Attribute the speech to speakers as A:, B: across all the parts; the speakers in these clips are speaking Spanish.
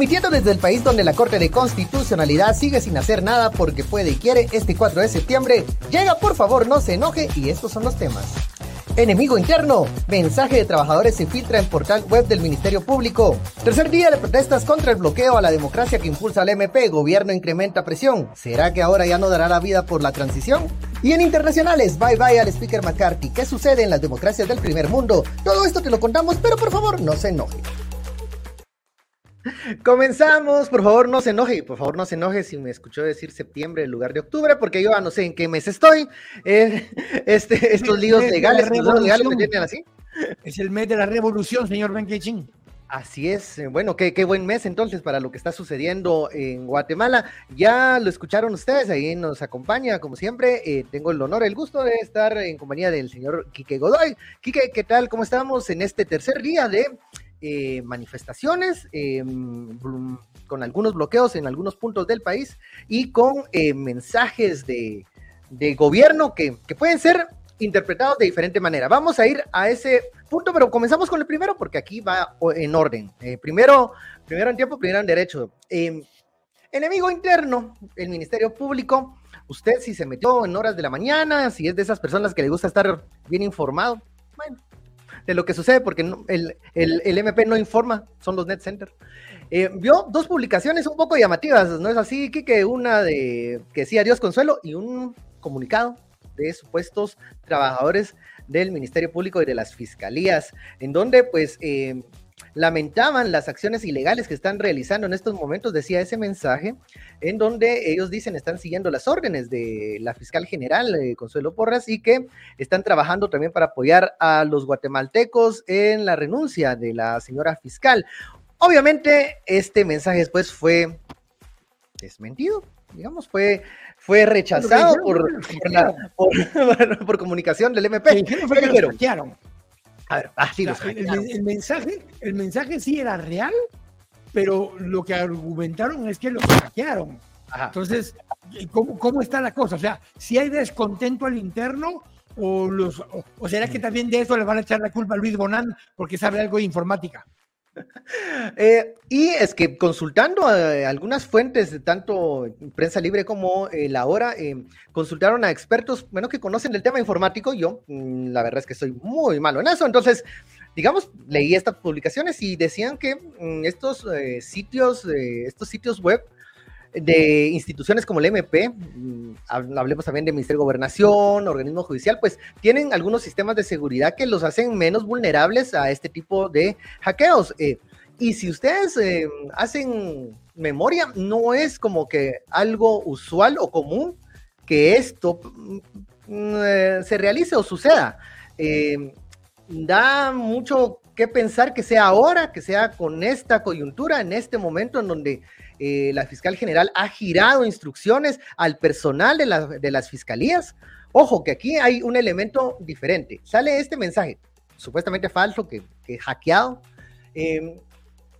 A: Emitiendo desde el país donde la Corte de Constitucionalidad sigue sin hacer nada porque puede y quiere, este 4 de septiembre llega, por favor, no se enoje y estos son los temas. Enemigo interno. Mensaje de trabajadores se filtra en portal web del Ministerio Público. Tercer día de protestas contra el bloqueo a la democracia que impulsa el MP. Gobierno incrementa presión. ¿Será que ahora ya no dará la vida por la transición? Y en internacionales, bye bye al speaker McCarthy. ¿Qué sucede en las democracias del primer mundo? Todo esto te lo contamos, pero por favor no se enoje. Comenzamos, por favor no se enoje, por favor no se enoje si me escuchó decir septiembre en lugar de octubre, porque yo no sé en qué mes estoy. Eh, este, estos líos legales, legales me tienen así.
B: Es el mes de la revolución, señor Benquechín.
A: Así es, eh, bueno, qué, qué, buen mes entonces para lo que está sucediendo en Guatemala. Ya lo escucharon ustedes, ahí nos acompaña, como siempre. Eh, tengo el honor, el gusto de estar en compañía del señor Quique Godoy. Quique, ¿qué tal? ¿Cómo estamos en este tercer día de eh, manifestaciones, eh, con algunos bloqueos en algunos puntos del país y con eh, mensajes de, de gobierno que, que, pueden ser interpretados de diferente manera. Vamos a ir a ese punto, pero comenzamos con el primero porque aquí va en orden. primero, primero en tiempo, primero en derecho. enemigo interno, el Ministerio Público. Usted si se metió en horas de la mañana, si es de esas personas que le gusta estar bien informado, bueno, de lo que sucede, porque el, el, MP no informa, son los net center. Eh, vio dos publicaciones un poco llamativas, ¿no es así, que Una de que sí, adiós consuelo, y un comunicado de supuestos trabajadores del Ministerio Público y de las fiscalías, en donde pues eh, lamentaban las acciones ilegales que están realizando en estos momentos, decía ese mensaje, en donde ellos dicen están siguiendo las órdenes de la fiscal general eh, Consuelo Porras y que están trabajando también para apoyar a los guatemaltecos en la renuncia de la señora fiscal. Obviamente, este mensaje después fue desmentido, digamos, fue, fue rechazado por, por, comunicación del MP.
B: A ver, así ah, el, mensaje, el mensaje sí era real, pero lo que argumentaron es que lo hackearon. Entonces, ¿cómo, ¿cómo, está la cosa? O sea, si hay descontento al interno, o, los, o, será que también de eso le van a echar la culpa a Luis Bonán porque sabe algo de informática.
A: Eh, y es que consultando algunas fuentes, de tanto prensa libre como la hora, eh, consultaron a expertos, bueno, que conocen el tema informático. Yo, mm, la verdad es que soy muy malo en eso. Entonces, digamos, leí estas publicaciones y decían que mm, estos eh, sitios, estos sitios web, de instituciones como el MP, mm, hablemos también de Ministerio de Gobernación, organismo judicial, pues tienen algunos sistemas de seguridad que los hacen menos vulnerables a este tipo de hackeos. Eh, y si ustedes eh, hacen memoria, no es como que algo usual o común que esto mm, eh, se realice o suceda. da mucho que pensar que sea ahora, que sea con esta coyuntura, en este momento en donde eh, la fiscal general ha girado instrucciones al personal de, las fiscalías. Ojo, que aquí hay un elemento diferente. Sale este mensaje, supuestamente falso, que, que hackeado. Em,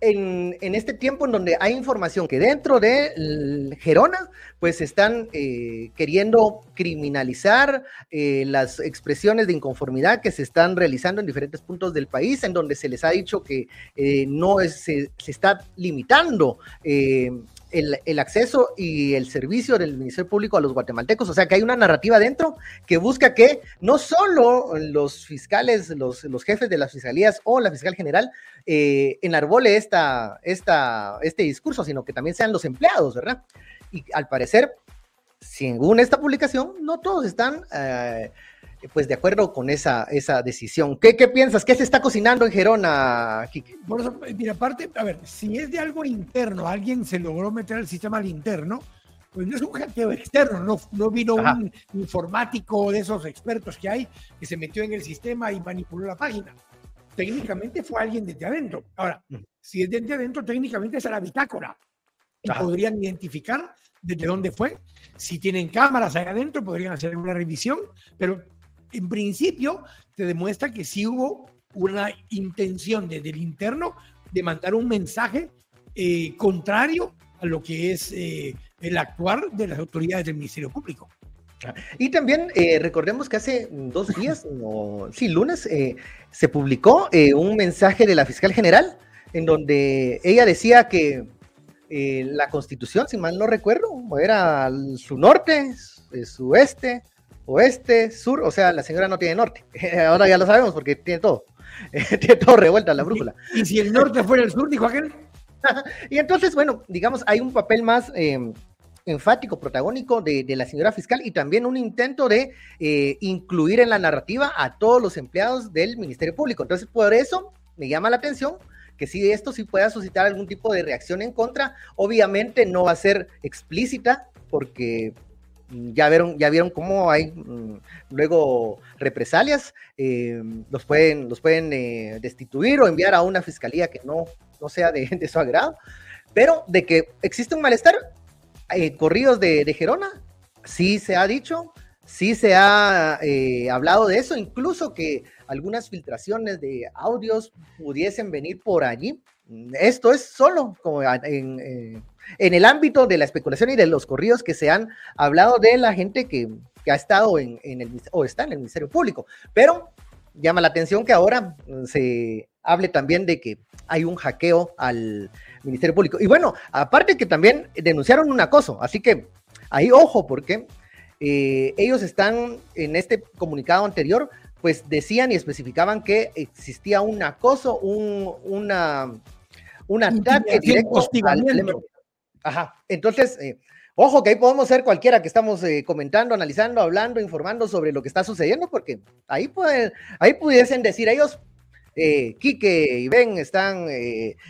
A: en, este tiempo en donde hay información que dentro de Gerona, pues están eh, queriendo criminalizar eh, las expresiones de inconformidad que se están realizando en diferentes puntos del país, en donde se les ha dicho que eh, no se, se, está limitando el, acceso y el servicio del Ministerio Público a los guatemaltecos. O sea que hay una narrativa dentro que busca que no solo los fiscales, los, jefes de las fiscalías o la fiscal general eh, enarbole esta, esta, este discurso, sino que también sean los empleados, ¿verdad? Y al parecer, según esta publicación, no todos están... Eh, pues de acuerdo con esa, esa decisión. ¿Qué, ¿Qué, piensas? ¿Qué se está cocinando en Gerona, Kike?
B: mira, aparte, a ver, si es de algo interno, alguien se logró meter al sistema al interno, pues no es un hackeo externo, no, no vino un informático de esos expertos que hay que se metió en el sistema y manipuló la página. Técnicamente fue alguien desde adentro. Ahora, si es desde adentro, técnicamente es la bitácora. Y podrían identificar desde dónde fue. Si tienen cámaras ahí adentro, podrían hacer una revisión, pero en principio te demuestra que sí hubo una intención desde el interno de mandar un mensaje eh, contrario a lo que es eh, el actuar de las autoridades del Ministerio Público.
A: Y también eh, recordemos que hace dos días, no, sí, lunes, se publicó un mensaje de la fiscal general en donde ella decía que eh, la constitución, si mal no recuerdo, era su norte, su este, oeste, sur, o sea, la señora no tiene norte. Ahora ya lo sabemos porque tiene todo. tiene todo revuelta la brújula.
B: ¿Y si el norte fuera el sur, dijo aquel?
A: y entonces, bueno, digamos, hay un papel más em, enfático, protagónico de, la señora fiscal y también un intento de eh, incluir en la narrativa a todos los empleados del Ministerio Público. Entonces, por eso me llama la atención que si esto sí pueda suscitar algún tipo de reacción en contra, obviamente no va a ser explícita porque ya vieron, ya vieron cómo hay mm, luego represalias, eh, los pueden, los pueden eh, destituir o enviar a una fiscalía que no, no sea de, de su agrado, pero de que existe un malestar, eh, corridos de, Gerona, sí se ha dicho, sí se ha hablado de eso, incluso que algunas filtraciones de audios pudiesen venir por allí. Esto es solo como en, en el ámbito de la especulación y de los corridos que se han hablado de la gente que, ha estado en, el o está en el Ministerio Público. Pero llama la atención que ahora se hable también de que hay un hackeo al Ministerio Público. Y bueno, aparte que también denunciaron un acoso, así que ahí ojo, porque eh, ellos están en este comunicado anterior, pues decían y especificaban que existía un acoso, un, una, un ataque directo al, Ajá, entonces, eh, ojo que ahí podemos ser cualquiera que estamos eh, comentando, analizando, hablando, informando sobre lo que está sucediendo, porque ahí, pueden, ahí pudiesen decir ellos, eh, Quique y Ben están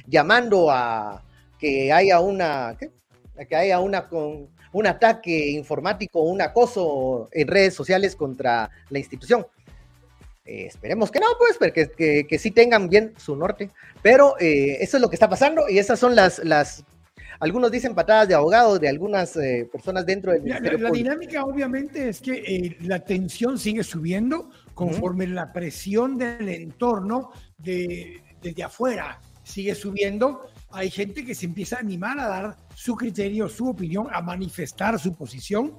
A: llamando a que haya una, ¿qué? que haya una con un ataque informático, un acoso en redes sociales contra la institución. esperemos que no, pues, que, que, que, sí tengan bien su norte. Pero eso es lo que está pasando y esas son las, las algunos dicen patadas de abogado de algunas eh, personas dentro del
B: Ministerio La, la dinámica obviamente es que eh, la tensión sigue subiendo conforme la presión del entorno de, desde afuera sigue subiendo. Hay gente que se empieza a animar a dar su criterio, su opinión, a manifestar su posición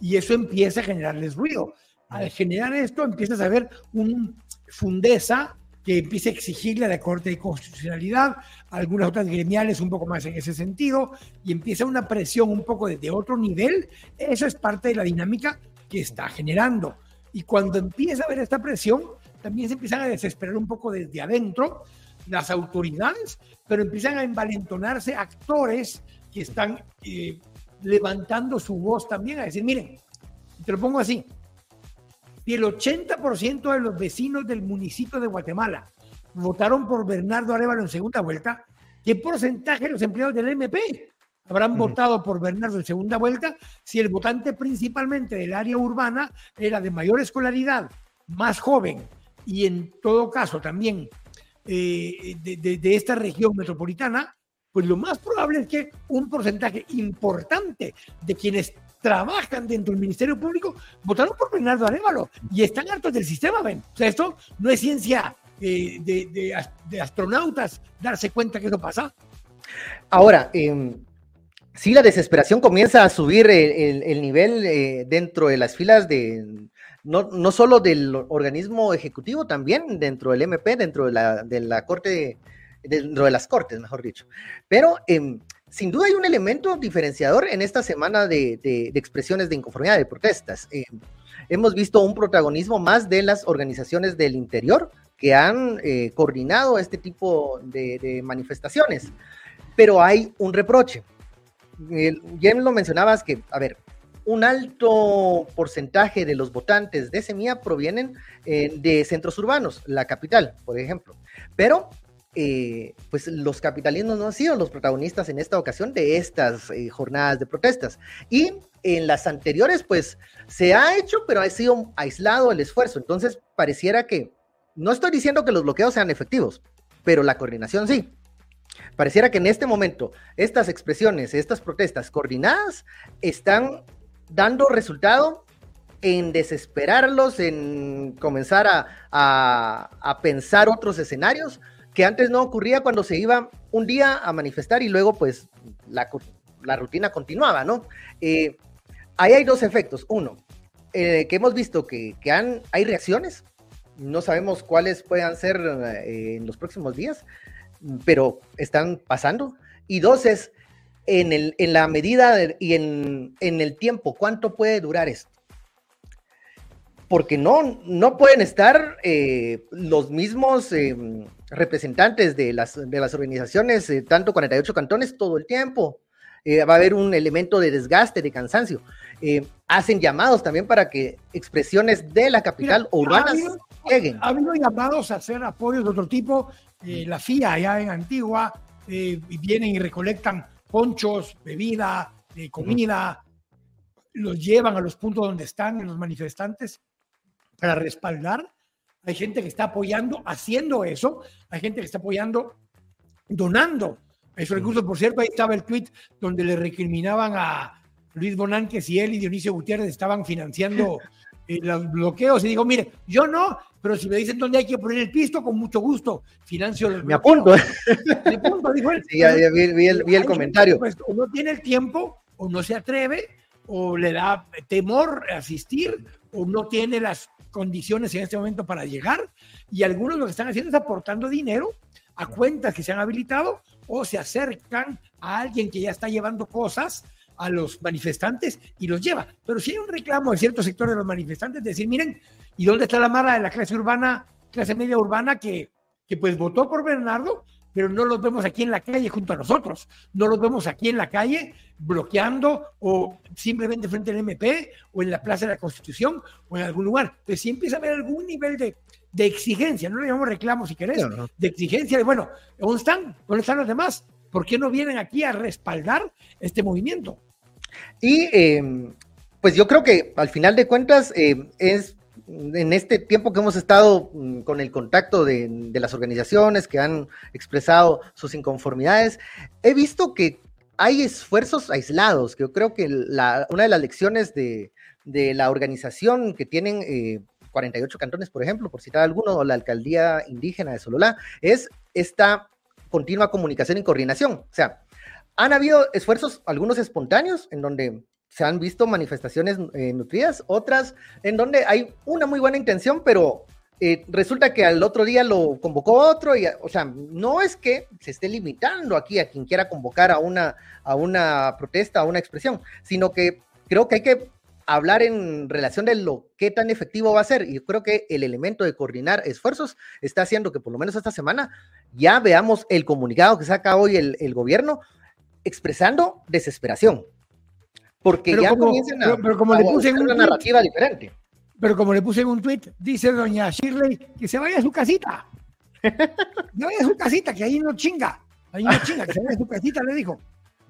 B: y eso empieza a generarles ruido. Al generar esto empiezas a ver un fundeza que empiece a exigirle a la Corte de Constitucionalidad, algunas otras gremiales un poco más en ese sentido, y empieza una presión un poco desde otro nivel, eso es parte de la dinámica que está generando. Y cuando empieza a haber esta presión, también se empiezan a desesperar un poco desde adentro las autoridades, pero empiezan a envalentonarse actores que están eh, levantando su voz también, a decir, miren, te lo pongo así, y el 80% de los vecinos del municipio de Guatemala votaron por Bernardo Arevalo en segunda vuelta, ¿qué porcentaje de los empleados del MP habrán votado por Bernardo en segunda vuelta si el votante principalmente del área urbana era de mayor escolaridad, más joven y en todo caso también eh, de, esta región metropolitana? Pues lo más probable es que un porcentaje importante de quienes trabajan dentro del Ministerio Público votaron por Bernardo Arevalo y están hartos del sistema, ¿ven? O sea, esto no es ciencia eh, de, astronautas darse cuenta que eso pasa.
A: Ahora, eh, sí, la desesperación comienza a subir el, nivel eh, dentro de las filas de, no, no, solo del organismo ejecutivo, también dentro del MP, dentro de la, de la Corte, dentro de las Cortes, mejor dicho. Pero em, sin duda hay un elemento diferenciador en esta semana de, expresiones de inconformidad, de protestas. Eh, hemos visto un protagonismo más de las organizaciones del interior que han eh, coordinado este tipo de, manifestaciones, pero hay un reproche. ya lo mencionabas que, a ver, un alto porcentaje de los votantes de Semilla provienen eh, de centros urbanos, la capital, por ejemplo, pero eh, pues los capitalismos no han sido los protagonistas en esta ocasión de estas eh, jornadas de protestas. Y en las anteriores, pues se ha hecho, pero ha sido aislado el esfuerzo. Entonces, pareciera que, no estoy diciendo que los bloqueos sean efectivos, pero la coordinación sí. Pareciera que en este momento estas expresiones, estas protestas coordinadas están dando resultado en desesperarlos, en comenzar a, a pensar otros escenarios, que antes no ocurría cuando se iba un día a manifestar y luego pues la, rutina continuaba, ¿no? Eh, ahí hay dos efectos. Uno, eh, que hemos visto que, han, hay reacciones, no sabemos cuáles puedan ser eh, en los próximos días, pero están pasando. Y dos es en, el, en la medida y en, en, el tiempo, ¿cuánto puede durar esto? Porque no, no pueden estar eh, los mismos eh, representantes de las, de las organizaciones, eh, tanto 48 cantones, todo el tiempo. va a haber un elemento de desgaste, de cansancio. hacen llamados también para que expresiones de la capital o urbanas lleguen.
B: Ha habido llamados a hacer apoyos de otro tipo. la FIA allá en Antigua vienen y recolectan ponchos, bebida, eh, comida, los llevan a los puntos donde están los manifestantes para respaldar. Hay gente que está apoyando, haciendo eso. Hay gente que está apoyando, donando esos recursos. Por cierto, ahí estaba el tweet donde le recriminaban a Luis Bonán que si él y Dionisio Gutiérrez estaban financiando eh, los bloqueos. Y digo, mire, yo no, pero si me dicen dónde hay que poner el pisto, con mucho gusto, financio
A: Me apunto. Me apunto, dijo él. Sí, ya, vi, el, comentario.
B: Pues, o no tiene el tiempo, o no se atreve, o le da temor asistir, o no tiene las condiciones en este momento para llegar. Y algunos lo que están haciendo es aportando dinero a cuentas que se han habilitado o se acercan a alguien que ya está llevando cosas a los manifestantes y los lleva. Pero si hay un reclamo de cierto sector de los manifestantes, de decir, miren, ¿Y dónde está la mara de la clase urbana, clase media urbana que, que pues votó por Bernardo, pero no los vemos aquí en la calle junto a nosotros? No los vemos aquí en la calle bloqueando o simplemente frente al MP o en la Plaza de la Constitución o en algún lugar. Entonces sí empieza a haber algún nivel de, de exigencia, no le llamamos reclamo si querés, de exigencia de, bueno, ¿dónde están? ¿Dónde están los demás? ¿Por qué no vienen aquí a respaldar este movimiento?
A: Y eh, pues yo creo que al final de cuentas eh, es en este tiempo que hemos estado mm, con el contacto de, las organizaciones que han expresado sus inconformidades, he visto que hay esfuerzos aislados, que yo creo que una de las lecciones de, la organización que tienen 48 eh, cantones, por ejemplo, por citar alguno, o la alcaldía indígena de Sololá, es esta continua comunicación y coordinación. O sea, han habido esfuerzos, algunos espontáneos, en donde se han visto manifestaciones eh, nutridas, otras en donde hay una muy buena intención, pero eh, resulta que al otro día lo convocó otro, y, o sea, no es que se esté limitando aquí a quien quiera convocar a una, a una protesta, a una expresión, sino que creo que hay que hablar en relación de lo que tan efectivo va a ser. Y yo creo que el elemento de coordinar esfuerzos está haciendo que por lo menos esta semana ya veamos el comunicado que saca hoy el, el gobierno expresando desesperación porque ya comienzan a,
B: pero, como le puse en
A: una narrativa diferente.
B: Pero como le puse en un tweet, dice doña Shirley que se vaya a su casita. No vaya a su casita, que ahí no chinga. Ahí no chinga, que se vaya a su casita, le dijo.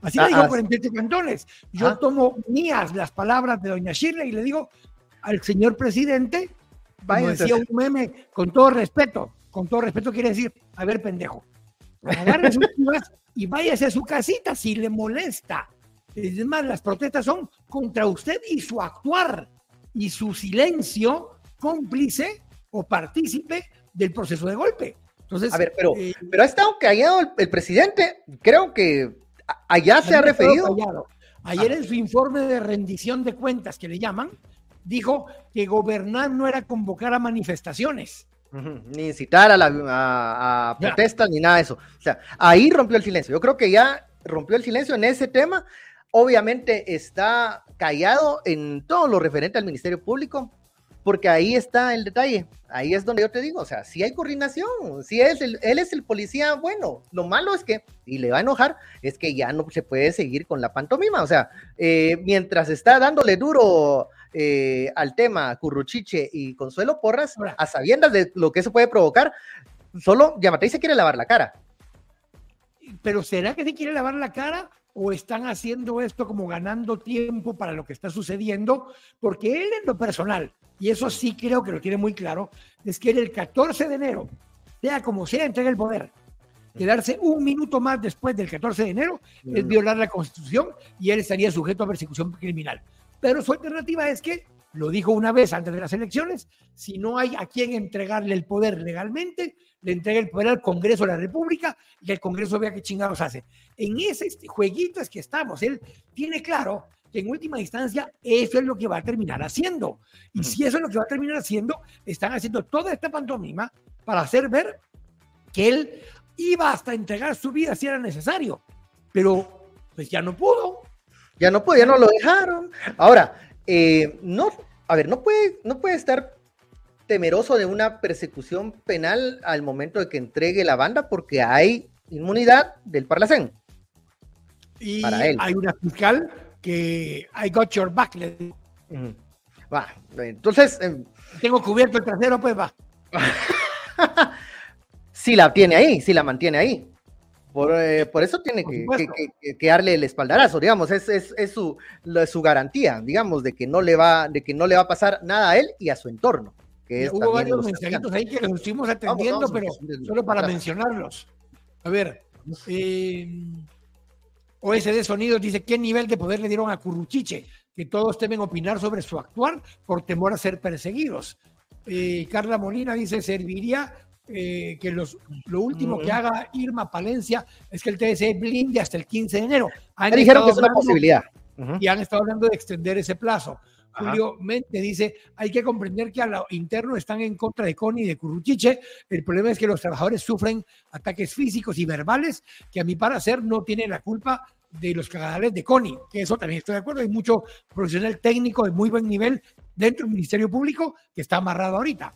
B: Así le dijo 47 ah, ah. cantones. Yo ah. tomo mías las palabras de doña Shirley y le digo al señor presidente, como decía un meme, con todo respeto, con todo respeto quiere decir, a ver, pendejo, agarre sus y váyase a su casita si le molesta. Es más, las protestas son contra usted y su actuar y su silencio cómplice o partícipe del proceso de golpe. Entonces,
A: a ver, pero, eh, pero ha estado callado el, presidente. Creo que allá se ha referido.
B: Ayer en su informe de rendición de cuentas, que le llaman, dijo que gobernar no era convocar a manifestaciones.
A: Ni incitar a, la, protestas, ni nada de eso. O sea, ahí rompió el silencio. Yo creo que ya rompió el silencio en ese tema obviamente está callado en todo lo referente al Ministerio Público, porque ahí está el detalle. Ahí es donde yo te digo, o sea, si hay coordinación, si es el, él es el policía, bueno, lo malo es que, y le va a enojar, es que ya no se puede seguir con la pantomima, o sea, eh, mientras está dándole duro eh, al tema Curruchiche y Consuelo Porras, a sabiendas de lo que eso puede provocar, solo Yamatei se quiere lavar la cara.
B: Pero ¿será que se quiere lavar la cara o están haciendo esto como ganando tiempo para lo que está sucediendo, porque él en lo personal, y eso sí creo que lo tiene muy claro, es que él el 14 de enero, sea como sea, entrega el poder. Quedarse un minuto más después del 14 de enero es violar la constitución y él estaría sujeto a persecución criminal. Pero su alternativa es que, lo dijo una vez antes de las elecciones, si no hay a quien entregarle el poder legalmente, le entrega el poder al Congreso de la República y el Congreso vea qué chingados hace. En ese este, jueguito es que estamos. Él tiene claro que en última instancia eso es lo que va a terminar haciendo. Y si eso es lo que va a terminar haciendo, están haciendo toda esta pantomima para hacer ver que él iba hasta entregar su vida si era necesario. Pero pues ya no pudo.
A: Ya no pudo, ya no lo dejaron. Ahora, eh, no, a ver, no puede, no puede estar temeroso de una persecución penal al momento de que entregue la banda porque hay inmunidad del Parlacén.
B: Y hay una fiscal que I got your back.
A: Va, entonces. Em,
B: Tengo cubierto el trasero, pues va.
A: si la tiene ahí, si la mantiene ahí. Por, eh, eso tiene que, darle el espaldarazo, digamos, es, es, su, su, garantía, digamos, de que, no le va, de que no le va a pasar nada a él y a su entorno.
B: Que Hubo varios mensajitos ahí que los estuvimos atendiendo, pero solo para mencionarlos. A ver, eh, OSD Sonidos dice, ¿qué nivel de poder le dieron a Curruchiche? Que todos deben opinar sobre su actuar por temor a ser perseguidos. Eh, Carla Molina dice, serviría eh, que los, lo último que haga Irma Palencia es que el TSE blinde hasta el 15 de enero.
A: dijeron que es una posibilidad.
B: Y han estado hablando de extender ese plazo. Julio Mente dice, hay que comprender que a lo interno están en contra de Connie y de Curruchiche. El problema es que los trabajadores sufren ataques físicos y verbales que a mi parecer no tienen la culpa de los cagadales de Connie, que eso también estoy de acuerdo. Hay mucho profesional técnico de muy buen nivel dentro del Ministerio Público que está amarrado ahorita.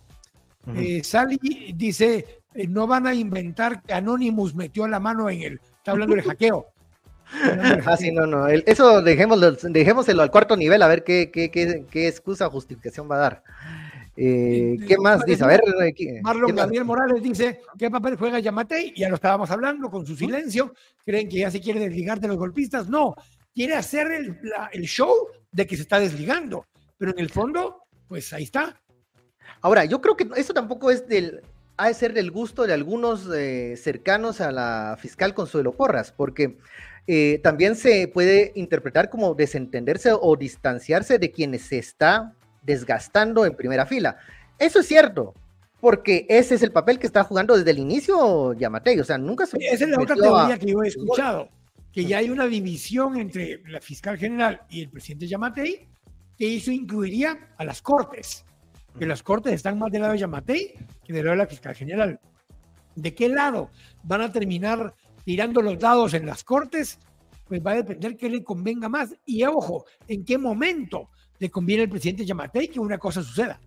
B: Eh, Sally dice, eh, no van a inventar que Anonymous metió la mano en el, está hablando del hackeo.
A: Ah, sí, no, no. eso dejémoslo, dejémoselo al cuarto nivel a ver qué, qué, qué, qué excusa o justificación va a dar. Eh, ¿Qué más dice? A ver,
B: Marlon Gabriel Morales dice: ¿Qué papel juega Yamatei? Ya lo estábamos hablando con su silencio. ¿Creen que ya se quiere desligar de los golpistas? No, quiere hacer el, el show de que se está desligando. Pero en el fondo, pues ahí está.
A: Ahora, yo creo que eso tampoco es del, ha de ser del gusto de algunos eh, cercanos a la fiscal Consuelo Porras, porque eh, también se puede interpretar como desentenderse o distanciarse de quienes se está desgastando en primera fila. Eso es cierto, porque ese es el papel que está jugando desde el inicio Yamatei, o sea, nunca se...
B: Esa es la otra teoría que yo he escuchado, que ya hay una división entre la fiscal general y el presidente Yamatei, que eso incluiría a las cortes, que las cortes están más del lado de Yamatei que del lado de la fiscal general. ¿De qué lado van a terminar tirando los dados en las cortes, pues va a depender qué le convenga más. Y ojo, en qué momento le conviene al presidente Yamatei que una cosa suceda.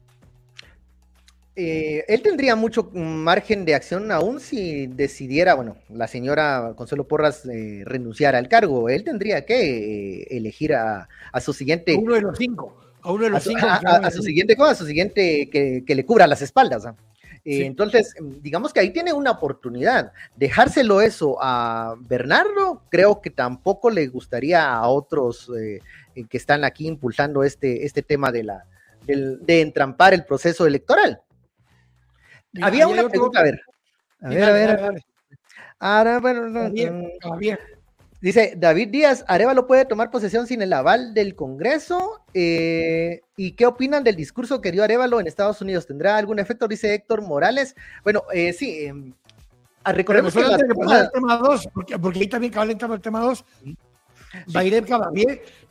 A: Eh, él tendría mucho margen de acción aún si decidiera, bueno, la señora Consuelo Porras eh, renunciar al cargo. Él tendría que eh, elegir a, su siguiente.
B: uno de los cinco. A uno de los cinco.
A: A, su siguiente cosa, a su siguiente que, que le cubra las espaldas. Eh, entonces, digamos que ahí tiene una oportunidad. Dejárselo eso a Bernardo, creo que tampoco le gustaría a otros eh, que están aquí impulsando este, este tema de, la, de entrampar el proceso electoral. Había una pregunta, a ver. A ver, a ver, a ver. Ahora, bueno, no, Dice David Díaz, Arevalo puede tomar posesión sin el aval del Congreso. Eh, ¿Y qué opinan del discurso que dio Arevalo en Estados Unidos? ¿Tendrá algún efecto? Dice Héctor Morales. Bueno, eh, sí. Eh, recordemos que,
B: el tema 2, porque, porque, ahí también cabal el tema 2. Bairem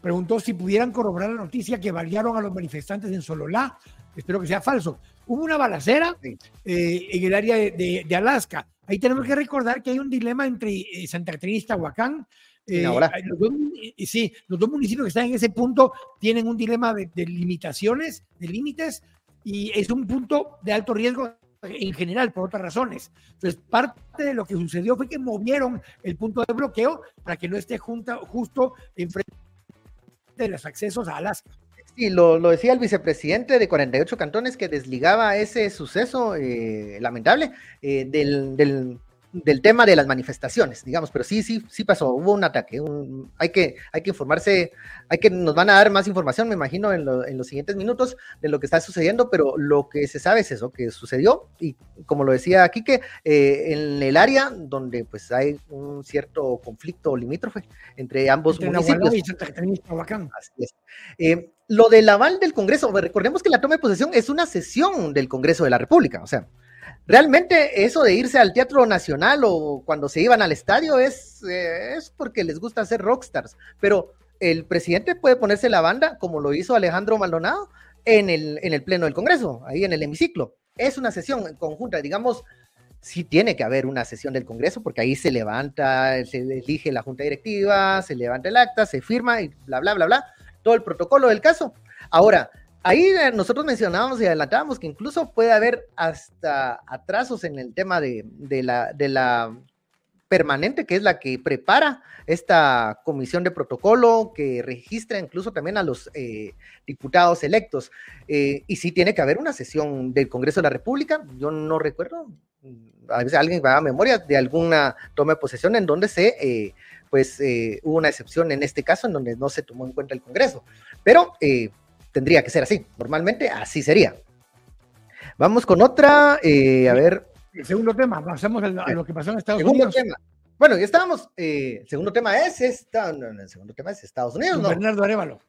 B: preguntó si pudieran corroborar la noticia que balearon a los manifestantes en Sololá. Espero que sea falso. Hubo una balacera eh, en el área de, de, Alaska. Ahí tenemos que recordar que hay un dilema entre Santa Catarina y Tahuacán eh, los dos, sí, los dos municipios que están en ese punto tienen un dilema de, limitaciones, de límites, y es un punto de alto riesgo en general por otras razones. Entonces, parte de lo que sucedió fue que movieron el punto de bloqueo para que no esté junta, justo enfrente de los accesos a Alaska.
A: Sí, lo, decía el vicepresidente de 48 cantones que desligaba ese suceso eh, lamentable eh, del, del tema de las manifestaciones, digamos, pero sí, sí, sí pasó, hubo un ataque, hay, que, hay que informarse, hay que, nos van a dar más información, me imagino, en, los siguientes minutos de lo que está sucediendo, pero lo que se sabe es eso, que sucedió, y como lo decía aquí, que eh, en el área donde pues hay un cierto conflicto limítrofe entre ambos municipios. Así es. Eh, lo del aval del Congreso, recordemos que la toma de posesión es una sesión del Congreso de la República, o sea, realmente eso de irse al Teatro Nacional o cuando se iban al estadio es, eh, es porque les gusta ser rockstars, pero el presidente puede ponerse la banda, como lo hizo Alejandro Maldonado, en el, en el Pleno del Congreso, ahí en el hemiciclo. Es una sesión conjunta, digamos, sí tiene que haber una sesión del Congreso, porque ahí se levanta, se elige la junta directiva, se levanta el acta, se firma y bla, bla, bla, bla, todo el protocolo del caso. Ahora, ahí eh, nosotros mencionábamos y adelantábamos que incluso puede haber hasta atrasos en el tema de, la, de la permanente, que es la que prepara esta comisión de protocolo, que registra incluso también a los eh, diputados electos. Eh, y sí tiene que haber una sesión del Congreso de la República. Yo no recuerdo, a veces alguien va a memoria de alguna toma de posesión en donde se, eh, pues, eh, hubo una excepción en este caso en donde no se tomó en cuenta el Congreso. Pero tendría que ser así. Normalmente así sería. Vamos con otra, a ver.
B: El segundo tema, pasamos a lo que pasó en Estados Unidos.
A: Bueno, ya estábamos. el segundo tema es esta, el segundo tema es Estados Unidos, ¿no?
B: Bernardo Arevalo.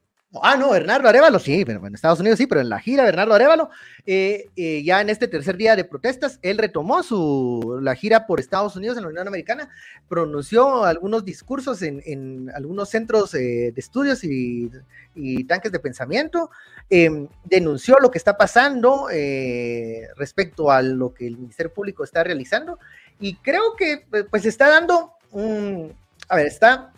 A: Ah, no, Bernardo Arevalo, sí, pero en Estados Unidos sí, pero en la gira Bernardo Arevalo, eh, eh, ya en este tercer día de protestas, él retomó su, la gira por Estados Unidos en la Unión Americana, pronunció algunos discursos en, algunos centros eh, de estudios y, tanques de pensamiento, em, denunció lo que está pasando respecto a lo que el Ministerio Público está realizando y creo que pues está dando un, a ver, está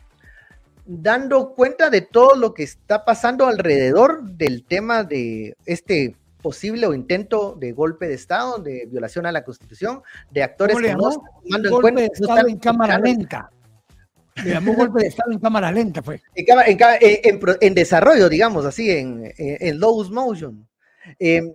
A: dando cuenta de todo lo que está pasando alrededor del tema de este posible o intento de golpe de Estado, de violación a la Constitución, de actores
B: que no están en golpe de Estado en cámara lenta. Le llamó golpe de Estado en cámara lenta, fue.
A: En, desarrollo, digamos así, en, en low motion. Em,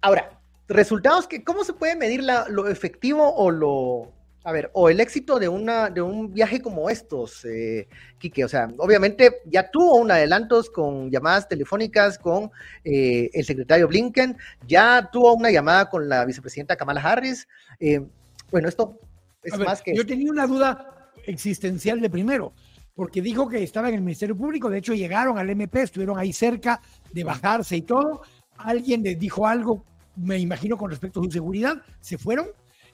A: ahora, resultados que, ¿cómo se puede medir lo efectivo o lo, a ver, o el éxito de, una, de un viaje como estos, eh, Quique, o sea, obviamente ya tuvo un adelantos con llamadas telefónicas con eh, el secretario Blinken, ya tuvo una llamada con la vicepresidenta Kamala Harris. Eh, bueno, esto es más que...
B: Yo tenía una duda existencial de primero, porque dijo que estaba en el Ministerio Público, de hecho llegaron al MP, estuvieron ahí cerca de bajarse y todo, alguien les dijo algo, me imagino con respecto a su seguridad, se fueron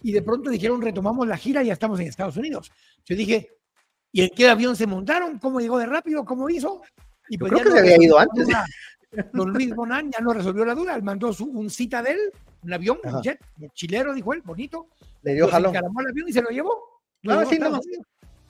B: y de pronto dijeron retomamos la gira y ya estamos en Estados Unidos. Yo dije, ¿y en qué avión se montaron? ¿Cómo llegó de rápido? ¿Cómo hizo?
A: Y pues Yo creo que se había ido antes.
B: don Luis Bonan ya no resolvió la duda, él mandó su, un Citadel, un avión, un jet, un chilero, dijo él, bonito.
A: Le dio jalón.
B: el avión y se lo llevó.
A: así,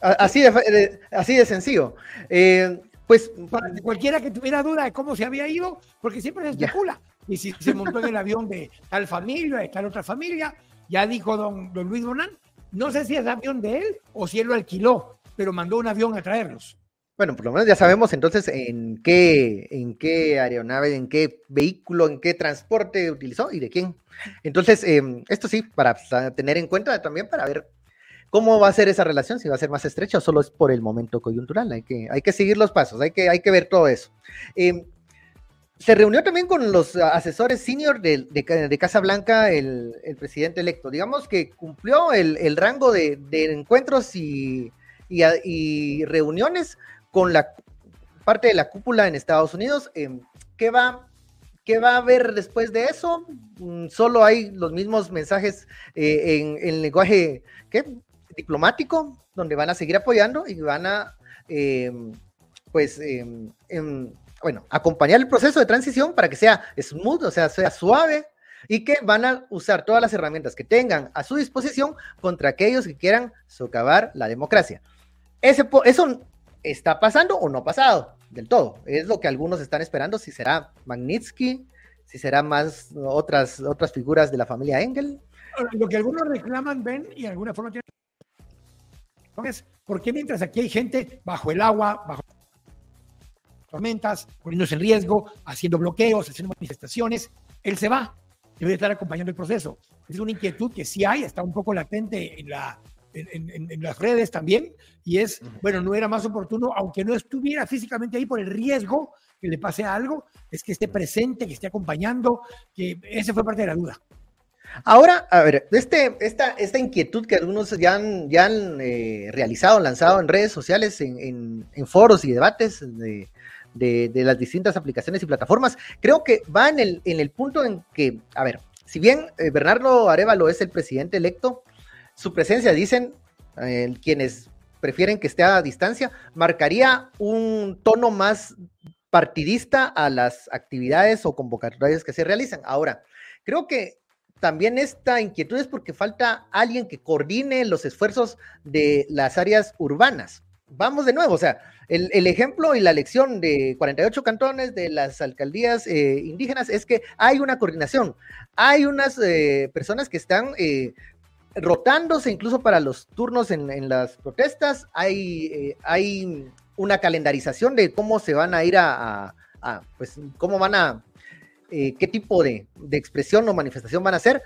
A: así, de, así de sencillo. Eh, pues
B: para cualquiera que tuviera duda de cómo se había ido, porque siempre se especula. Y si se montó en el avión de tal familia, de tal otra familia, ya dijo don, don Luis Bonán, no sé si es avión de él o si él lo alquiló, pero mandó un avión a traerlos.
A: Bueno, por lo menos ya sabemos entonces en qué, en qué aeronave, en qué vehículo, en qué transporte utilizó y de quién. Entonces, em, esto sí, para tener en cuenta también para ver cómo va a ser esa relación, si va a ser más estrecha o solo es por el momento coyuntural. Hay que, hay que seguir los pasos, hay que, hay que ver todo eso. Eh, se reunió también con los asesores senior de, de, Casa Blanca el, presidente electo. Digamos que cumplió el, rango de, encuentros y, reuniones con la parte de la cúpula en Estados Unidos. Em, ¿qué, va, ¿Qué va a haber después de eso? Mm, solo hay los mismos mensajes eh, en, el lenguaje diplomático, donde van a seguir apoyando y van a, em, pues, em, bueno, acompañar el proceso de transición para que sea smooth, o sea, sea suave y que van a usar todas las herramientas que tengan a su disposición contra aquellos que quieran socavar la democracia. Eso está pasando o no ha pasado del todo. Es lo que algunos están esperando, si será Magnitsky, si será más otras, otras figuras de la familia Engel.
B: Lo que algunos reclaman, ven, y de alguna forma tienen... Es, ¿por qué mientras aquí hay gente bajo el agua, bajo tormentas, poniéndose en riesgo, haciendo bloqueos, haciendo manifestaciones, él se va, debe estar acompañando el proceso. Es una inquietud que sí hay, está un poco latente en, la, en, las redes también, y es, bueno, no era más oportuno, aunque no estuviera físicamente ahí por el riesgo que le pase algo, es que esté presente, que esté acompañando, que esa fue parte de la duda.
A: Ahora, a ver, este, esta, esta inquietud que algunos ya han, ya han eh, realizado, lanzado en redes sociales, en, en foros y debates de, de, las distintas aplicaciones y plataformas. Creo que va en el, en el punto en que, a ver, si bien eh, Bernardo Arevalo es el presidente electo, su presencia, dicen eh, quienes prefieren que esté a distancia, marcaría un tono más partidista a las actividades o convocatorias que se realizan. Ahora, creo que también esta inquietud es porque falta alguien que coordine los esfuerzos de las áreas urbanas. Vamos de nuevo, o sea, el, ejemplo y la lección de 48 cantones de las alcaldías eh, indígenas es que hay una coordinación, hay unas eh, personas que están eh, rotándose incluso para los turnos en, las protestas, hay, hay una calendarización de cómo se van a ir a, pues, cómo van a, qué tipo de, de expresión o manifestación van a hacer.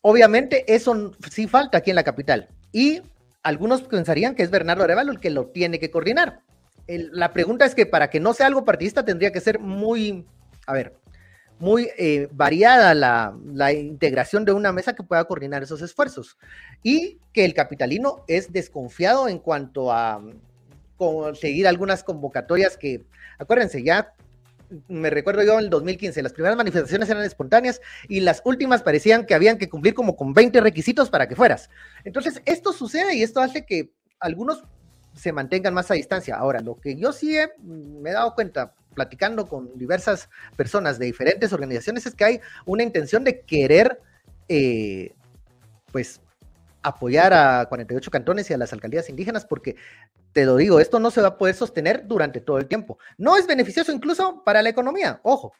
A: Obviamente eso sí falta aquí en la capital. Y algunos pensarían que es Bernardo Arevalo el que lo tiene que coordinar. la pregunta es que para que no sea algo partidista tendría que ser muy, a ver, muy eh, variada la, la, integración de una mesa que pueda coordinar esos esfuerzos. Y que el capitalino es desconfiado en cuanto a conseguir algunas convocatorias que, acuérdense, ya me recuerdo yo en el 2015, las primeras manifestaciones eran espontáneas y las últimas parecían que habían que cumplir como con 20 requisitos para que fueras. Entonces, esto sucede y esto hace que algunos se mantengan más a distancia. Ahora, lo que yo sí me he dado cuenta platicando con diversas personas de diferentes organizaciones es que hay una intención de querer, eh, pues, apoyar a 48 cantones y a las alcaldías indígenas porque, te lo digo, esto no se va a poder sostener durante todo el tiempo. No es beneficioso incluso para la economía, ojo.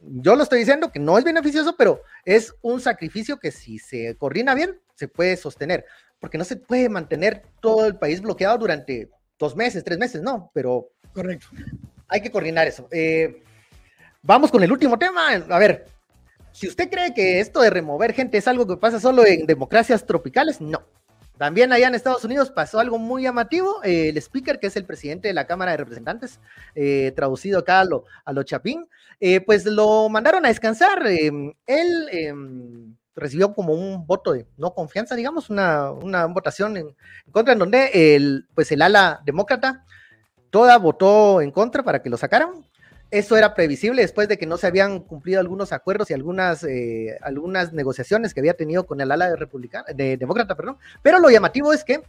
A: Yo lo estoy diciendo que no es beneficioso, pero es un sacrificio que si se coordina bien, se puede sostener, porque no se puede mantener todo el país bloqueado durante dos meses, tres meses, no, pero...
B: Correcto.
A: Hay que coordinar eso. Eh, vamos con el último tema. A ver, si usted cree que esto de remover gente es algo que pasa solo en democracias tropicales, no. También allá en Estados Unidos pasó algo muy llamativo. El speaker, que es el presidente de la Cámara de Representantes, eh, traducido acá a lo, a lo chapín, eh, pues lo mandaron a descansar. Em, él em, recibió como un voto de no confianza, digamos, una, una votación en, en, contra, en donde el, pues el ala demócrata toda votó en contra para que lo sacaran. Eso era previsible después de que no se habían cumplido algunos acuerdos y algunas, eh, algunas negociaciones que había tenido con el ala de, republicana, de demócrata, perdón. Pero lo llamativo es que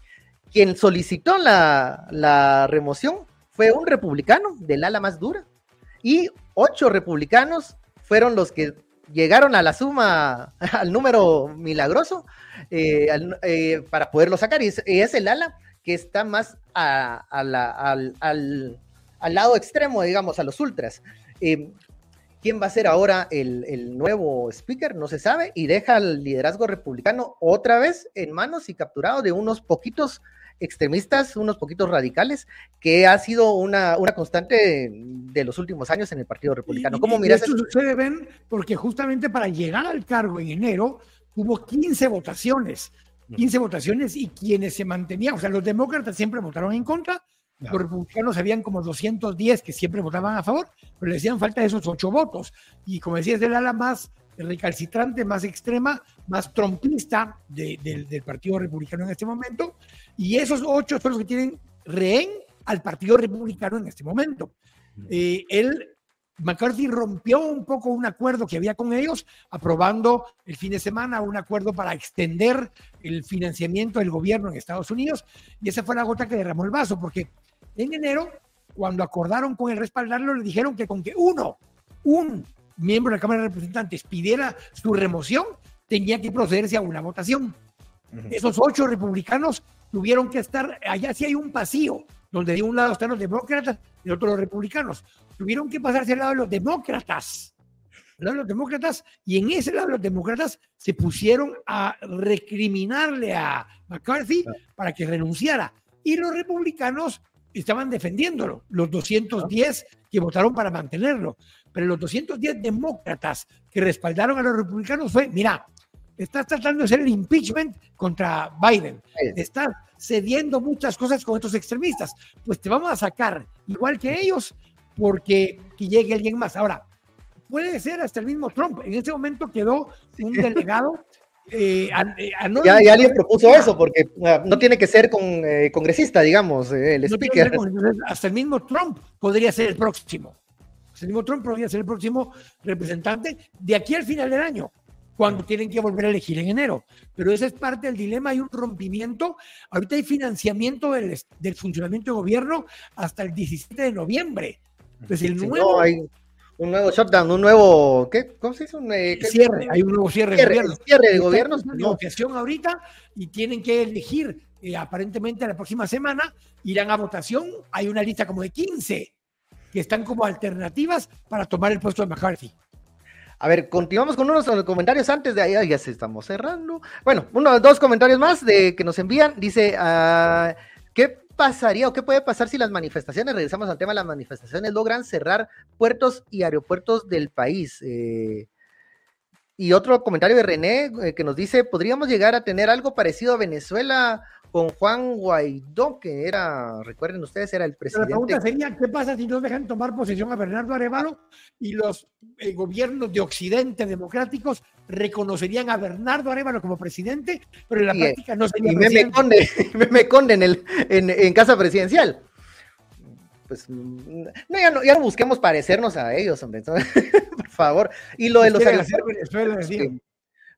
A: quien solicitó la, la remoción fue un republicano del ala más dura y ocho republicanos fueron los que llegaron a la suma, al número milagroso eh, eh, para poderlo sacar. Y es, el ala que está más a, al, al, al lado extremo, digamos, a los ultras. Eh, ¿Quién va a ser ahora el, nuevo speaker? No se sabe y deja el liderazgo republicano otra vez en manos y capturado de unos poquitos extremistas, unos poquitos radicales, que ha sido una, una constante de, los últimos años en el Partido Republicano. ¿Cómo miras
B: eso? Sucede, Ben, porque justamente para llegar al cargo en enero hubo 15 votaciones, 15 votaciones y quienes se mantenían, o sea, los demócratas siempre votaron en contra, los republicanos habían como 210 que siempre votaban a favor, pero le hacían falta esos ocho votos. Y como decías, del ala más recalcitrante, más extrema, más trompista del Partido Republicano en este momento. Y esos ocho son los que tienen rehén al Partido Republicano en este momento. Eh, él, McCarthy rompió un poco un acuerdo que había con ellos, aprobando el fin de semana un acuerdo para extender el financiamiento del gobierno en Estados Unidos. Y esa fue la gota que derramó el vaso, porque en enero, cuando acordaron con el respaldarlo, le dijeron que con que uno, un miembro de la Cámara de Representantes pidiera su remoción, tenía que procederse a una votación. Esos ocho republicanos tuvieron que estar, allá sí hay un pasillo, donde de un lado están los demócratas y de otro los republicanos. Tuvieron que pasarse al lado de los demócratas, al lado de los demócratas, y en ese lado de los demócratas se pusieron a recriminarle a McCarthy para que renunciara. Y los republicanos estaban defendiéndolo, los 210 que votaron para mantenerlo, pero los 210 demócratas que respaldaron a los republicanos fue, mira, estás tratando de hacer el impeachment contra Biden, estás cediendo muchas cosas con estos extremistas, pues te vamos a sacar igual que ellos porque que llegue alguien más. Ahora, puede ser hasta el mismo Trump, en ese momento quedó un delegado
A: eh, eh, ya, alguien propuso eso, porque no tiene que ser con, eh, congresista, digamos, el speaker.
B: hasta el mismo Trump podría ser el próximo. el mismo Trump podría ser el próximo representante de aquí al final del año, cuando tienen que volver a elegir en enero. Pero ese es parte del dilema, hay un rompimiento. Ahorita hay financiamiento del, del funcionamiento de gobierno hasta el 17 de noviembre. Entonces, el nuevo
A: un nuevo shutdown, un nuevo, ¿qué? ¿Cómo se dice? Un,
B: eh, cierre, hay un nuevo cierre, de gobierno.
A: Cierre de gobierno.
B: Una negociación ahorita y tienen que elegir, eh, aparentemente la próxima semana, irán a votación. Hay una lista como de 15 que están como alternativas para tomar el puesto de McCarthy.
A: A ver, continuamos con unos comentarios antes de ahí, ya se estamos cerrando. Bueno, uno, dos comentarios más de que nos envían. Dice, uh, ¿qué pasaría o qué puede pasar si las manifestaciones, regresamos al tema las manifestaciones, logran cerrar puertos y aeropuertos del país? Eh, y otro comentario de René eh, que nos dice, ¿podríamos llegar a tener algo parecido a Venezuela con Juan Guaidó, que era, recuerden ustedes, era el presidente.
B: la pregunta sería, ¿qué pasa si no dejan tomar posesión a Bernardo Arevalo y los eh, gobiernos de Occidente democráticos reconocerían a Bernardo Arevalo como presidente, pero en la práctica no sería
A: y me Conde, me Conde en, el, en, casa presidencial. Pues no ya, no, ya no busquemos parecernos a ellos, hombre. Por favor. Y lo de los aeropuertos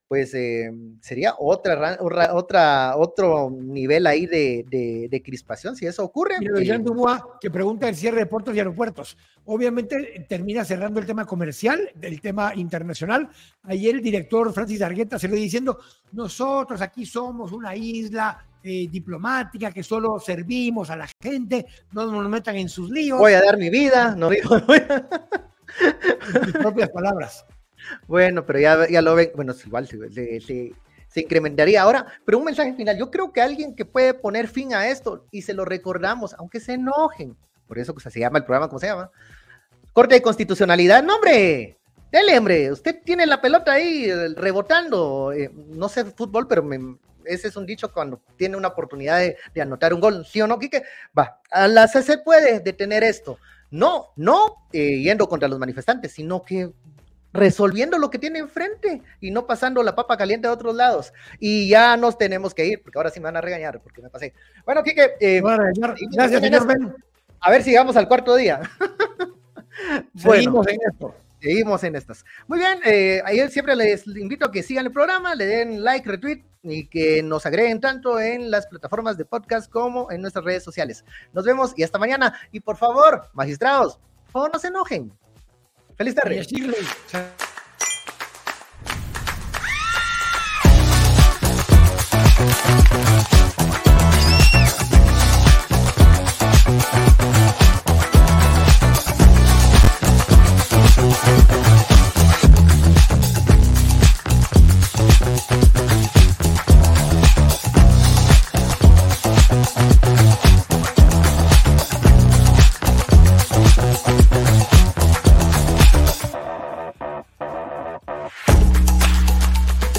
A: pues eh, sería otra, otra, otro nivel ahí de, crispación, si eso ocurre.
B: Y Jean Dubois, que pregunta el cierre de puertos y aeropuertos. Obviamente termina cerrando el tema comercial, el tema internacional. Ayer el director Francis Argueta se lo diciendo, nosotros aquí somos una isla eh, diplomática que solo servimos a la gente, no nos metan en sus líos.
A: Voy a dar mi vida, no digo.
B: sus propias palabras.
A: Bueno, pero ya, ya lo ven, bueno, igual se, se, incrementaría ahora, pero un mensaje final, yo creo que alguien que puede poner fin a esto y se lo recordamos, aunque se enojen, por eso se llama el programa, ¿cómo se llama? Corte de constitucionalidad, no hombre, dele hombre, usted tiene la pelota ahí rebotando, eh, no sé fútbol, pero ese es un dicho cuando tiene una oportunidad de, anotar un gol, ¿sí o no, Quique? Va, a la se puede detener esto. No, no eh, yendo contra los manifestantes, sino que resolviendo lo que tiene enfrente y no pasando la papa caliente a otros lados. Y ya nos tenemos que ir, porque ahora sí me van a regañar porque me pasé. Bueno, Kike,
B: eh, gracias, señor
A: A ver si llegamos al cuarto día.
B: Seguimos en esto.
A: Seguimos en estas. Muy bien, eh, ayer siempre les invito a que sigan el programa, le den like, retweet y que nos agreguen tanto en las plataformas de podcast como en nuestras redes sociales. Nos vemos y hasta mañana. Y por favor, magistrados, por favor, no se enojen. Feliz tarde. Chao.